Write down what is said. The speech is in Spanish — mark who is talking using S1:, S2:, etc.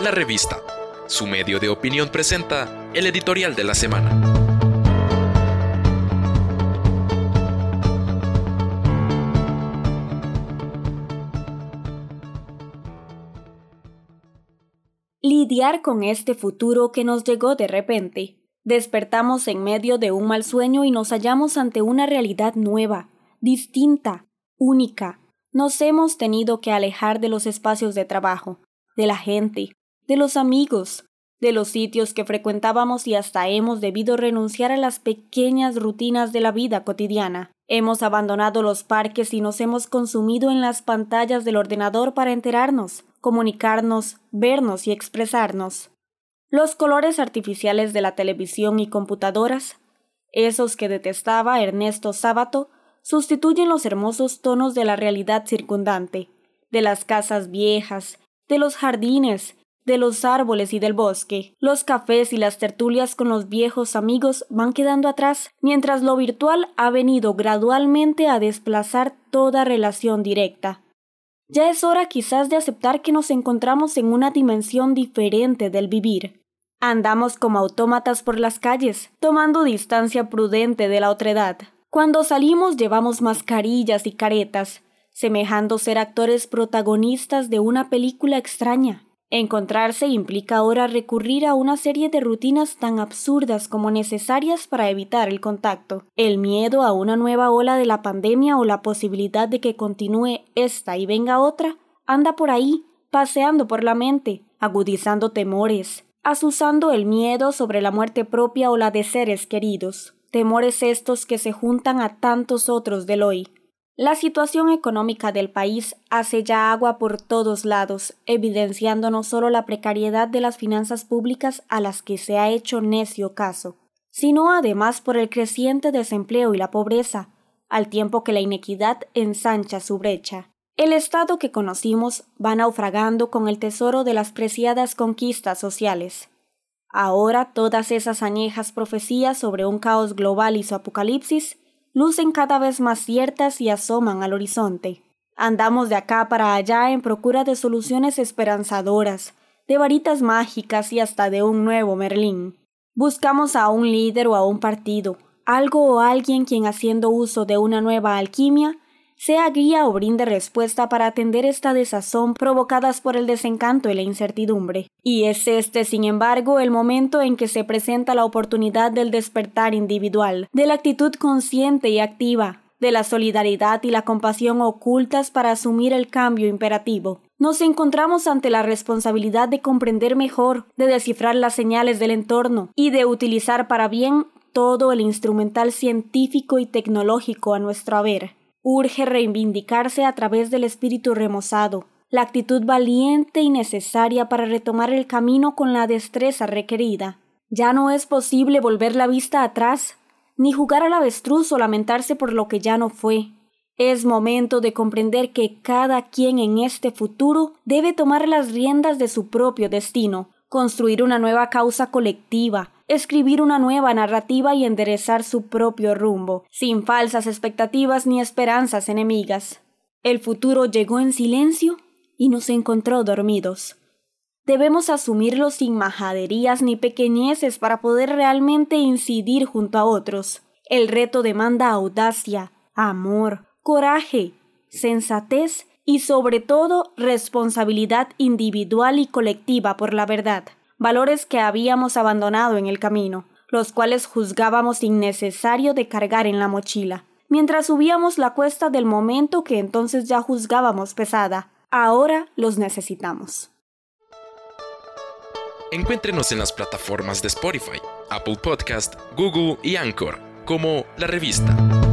S1: La Revista, su medio de opinión presenta el editorial de la semana.
S2: Lidiar con este futuro que nos llegó de repente. Despertamos en medio de un mal sueño y nos hallamos ante una realidad nueva, distinta, única. Nos hemos tenido que alejar de los espacios de trabajo, de la gente, de los amigos, de los sitios que frecuentábamos y hasta hemos debido renunciar a las pequeñas rutinas de la vida cotidiana. Hemos abandonado los parques y nos hemos consumido en las pantallas del ordenador para enterarnos, comunicarnos, vernos y expresarnos. Los colores artificiales de la televisión y computadoras, esos que detestaba Ernesto Sábato, sustituyen los hermosos tonos de la realidad circundante, de las casas viejas, de los jardines, de los árboles y del bosque. Los cafés y las tertulias con los viejos amigos van quedando atrás, mientras lo virtual ha venido gradualmente a desplazar toda relación directa. Ya es hora quizás de aceptar que nos encontramos en una dimensión diferente del vivir. Andamos como autómatas por las calles, tomando distancia prudente de la otredad. Cuando salimos llevamos mascarillas y caretas, semejando ser actores protagonistas de una película extraña. Encontrarse implica ahora recurrir a una serie de rutinas tan absurdas como necesarias para evitar el contacto. El miedo a una nueva ola de la pandemia o la posibilidad de que continúe esta y venga otra anda por ahí, paseando por la mente, agudizando temores, asusando el miedo sobre la muerte propia o la de seres queridos. Temores estos que se juntan a tantos otros del hoy, la situación económica del país hace ya agua por todos lados, evidenciando no solo la precariedad de las finanzas públicas a las que se ha hecho necio caso, sino además por el creciente desempleo y la pobreza, al tiempo que la inequidad ensancha su brecha. El Estado que conocimos va naufragando con el tesoro de las preciadas conquistas sociales. Ahora todas esas añejas profecías sobre un caos global y su apocalipsis lucen cada vez más ciertas y asoman al horizonte. Andamos de acá para allá en procura de soluciones esperanzadoras, de varitas mágicas y hasta de un nuevo Merlín. Buscamos a un líder o a un partido, algo o alguien quien haciendo uso de una nueva alquimia sea guía o brinde respuesta para atender esta desazón provocadas por el desencanto y la incertidumbre. Y es este, sin embargo, el momento en que se presenta la oportunidad del despertar individual, de la actitud consciente y activa, de la solidaridad y la compasión ocultas para asumir el cambio imperativo. Nos encontramos ante la responsabilidad de comprender mejor, de descifrar las señales del entorno y de utilizar para bien todo el instrumental científico y tecnológico a nuestro haber urge reivindicarse a través del espíritu remozado, la actitud valiente y necesaria para retomar el camino con la destreza requerida. Ya no es posible volver la vista atrás, ni jugar al avestruz o lamentarse por lo que ya no fue. Es momento de comprender que cada quien en este futuro debe tomar las riendas de su propio destino, construir una nueva causa colectiva, escribir una nueva narrativa y enderezar su propio rumbo, sin falsas expectativas ni esperanzas enemigas. El futuro llegó en silencio y nos encontró dormidos. Debemos asumirlo sin majaderías ni pequeñeces para poder realmente incidir junto a otros. El reto demanda audacia, amor, coraje, sensatez y sobre todo responsabilidad individual y colectiva por la verdad valores que habíamos abandonado en el camino, los cuales juzgábamos innecesario de cargar en la mochila, mientras subíamos la cuesta del momento que entonces ya juzgábamos pesada. Ahora los necesitamos.
S1: Encuéntrenos en las plataformas de Spotify, Apple Podcast, Google y Anchor como La Revista.